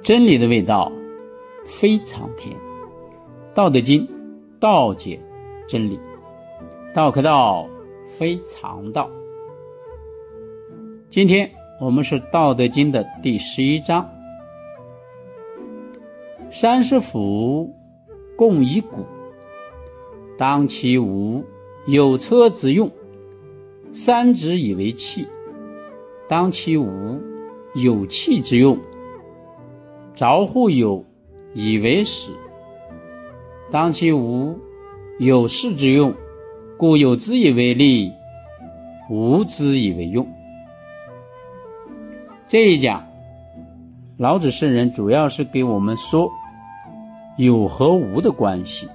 真理的味道非常甜。《道德经》道解真理，道可道非常道。今天我们是《道德经》的第十一章。三十辐，共一毂。当其无，有车之用；三之以为器。当其无，有器之用。着乎有，以为始。当其无，有事之用，故有之以为利，无之以为用。这一讲，老子圣人主要是给我们说有和无的关系。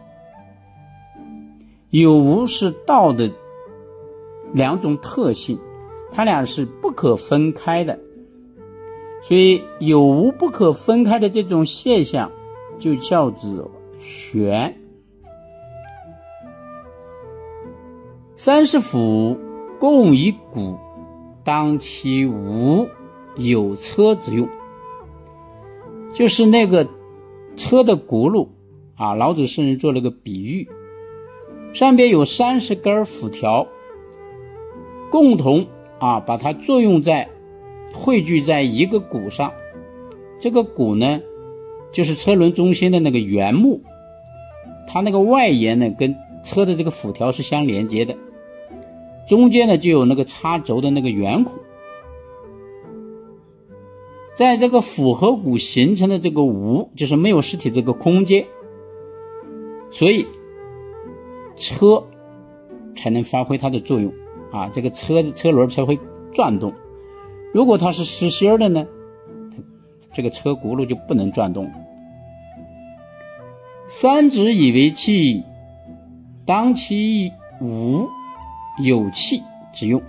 有无是道的两种特性，它俩是不可分开的。所以有无不可分开的这种现象，就叫做玄。三十辐，共一毂，当其无，有车之用。就是那个车的轱辘啊，老子圣人做了个比喻，上边有三十根辐条，共同啊把它作用在。汇聚在一个鼓上，这个鼓呢，就是车轮中心的那个圆木，它那个外沿呢跟车的这个辐条是相连接的，中间呢就有那个插轴的那个圆孔，在这个复合鼓形成的这个无，就是没有实体这个空间，所以车才能发挥它的作用。啊，这个车的车轮才会转动。如果它是实心儿的呢，这个车轱辘就不能转动。三指以为器，当其无，有器之用。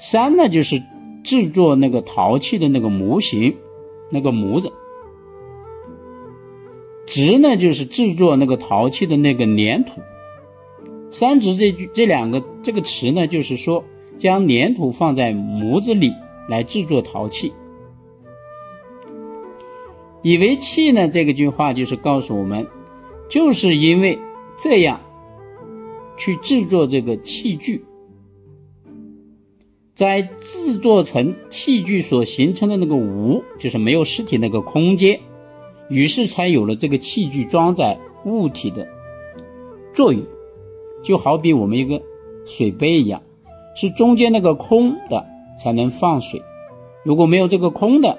三呢，就是制作那个陶器的那个模型，那个模子。直呢，就是制作那个陶器的那个粘土。三指这句这两个这个词呢，就是说。将粘土放在模子里来制作陶器，以为器呢？这个句话就是告诉我们，就是因为这样去制作这个器具，在制作成器具所形成的那个无，就是没有实体那个空间，于是才有了这个器具装载物体的作用，就好比我们一个水杯一样。是中间那个空的才能放水，如果没有这个空的，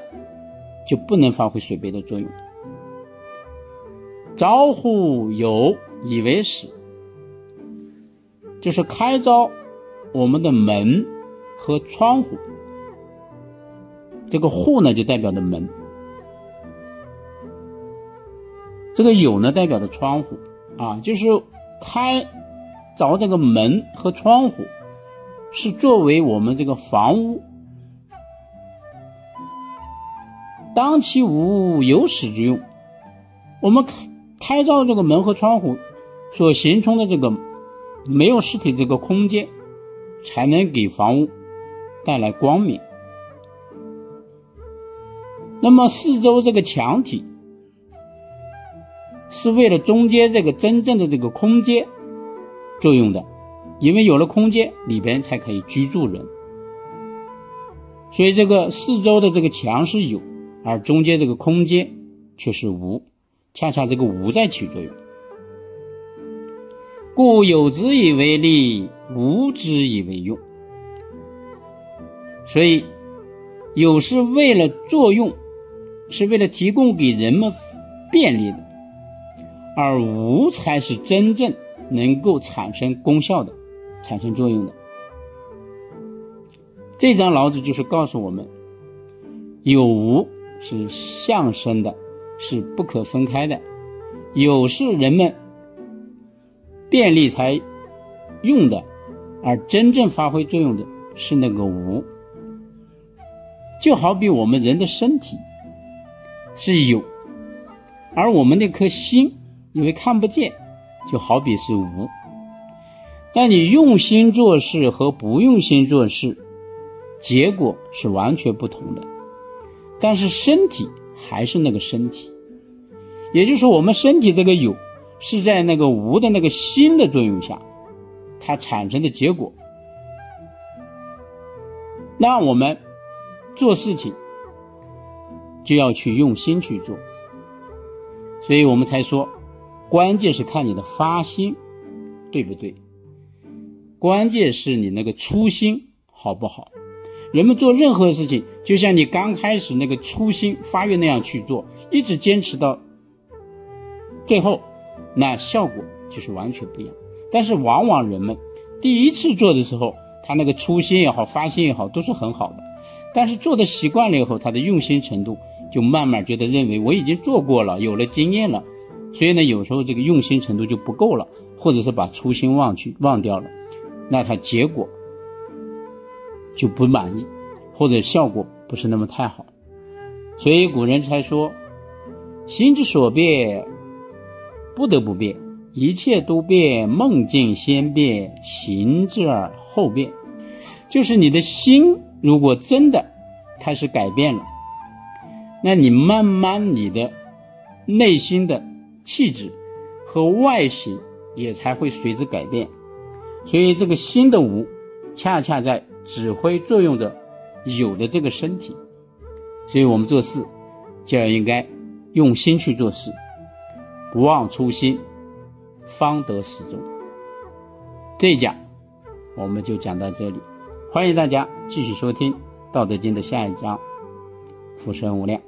就不能发挥水杯的作用。招呼有以为始，就是开招我们的门和窗户。这个户呢就代表的门，这个有呢代表的窗户啊，就是开凿这个门和窗户。是作为我们这个房屋，当其无有始之用。我们开开造这个门和窗户所形成的这个没有实体这个空间，才能给房屋带来光明。那么四周这个墙体是为了中间这个真正的这个空间作用的。因为有了空间，里边才可以居住人，所以这个四周的这个墙是有，而中间这个空间却是无，恰恰这个无在起作用。故有之以为利，无之以为用。所以有是为了作用，是为了提供给人们便利的，而无才是真正能够产生功效的。产生作用的这张老子就是告诉我们，有无是相生的，是不可分开的。有是人们便利才用的，而真正发挥作用的是那个无。就好比我们人的身体是有，而我们那颗心因为看不见，就好比是无。那你用心做事和不用心做事，结果是完全不同的。但是身体还是那个身体，也就是我们身体这个有，是在那个无的那个心的作用下，它产生的结果。那我们做事情就要去用心去做，所以我们才说，关键是看你的发心对不对，关键是你那个初心好不好。人们做任何事情，就像你刚开始那个初心发愿那样去做，一直坚持到最后，那效果就是完全不一样。但是往往人们第一次做的时候，他那个初心也好，发心也好，都是很好的。但是做的习惯了以后，他的用心程度就慢慢觉得认为我已经做过了，有了经验了，所以呢，有时候这个用心程度就不够了，或者是把初心忘去忘掉了，那他结果。就不满意，或者效果不是那么太好，所以古人才说：“心之所变，不得不变；一切都变，梦境先变，行之而后变。”就是你的心，如果真的开始改变了，那你慢慢你的内心的气质和外形也才会随之改变。所以这个心的无，恰恰在。指挥作用着有的这个身体，所以我们做事就要应该用心去做事，不忘初心，方得始终。这一讲我们就讲到这里，欢迎大家继续收听《道德经》的下一章“福生无量”。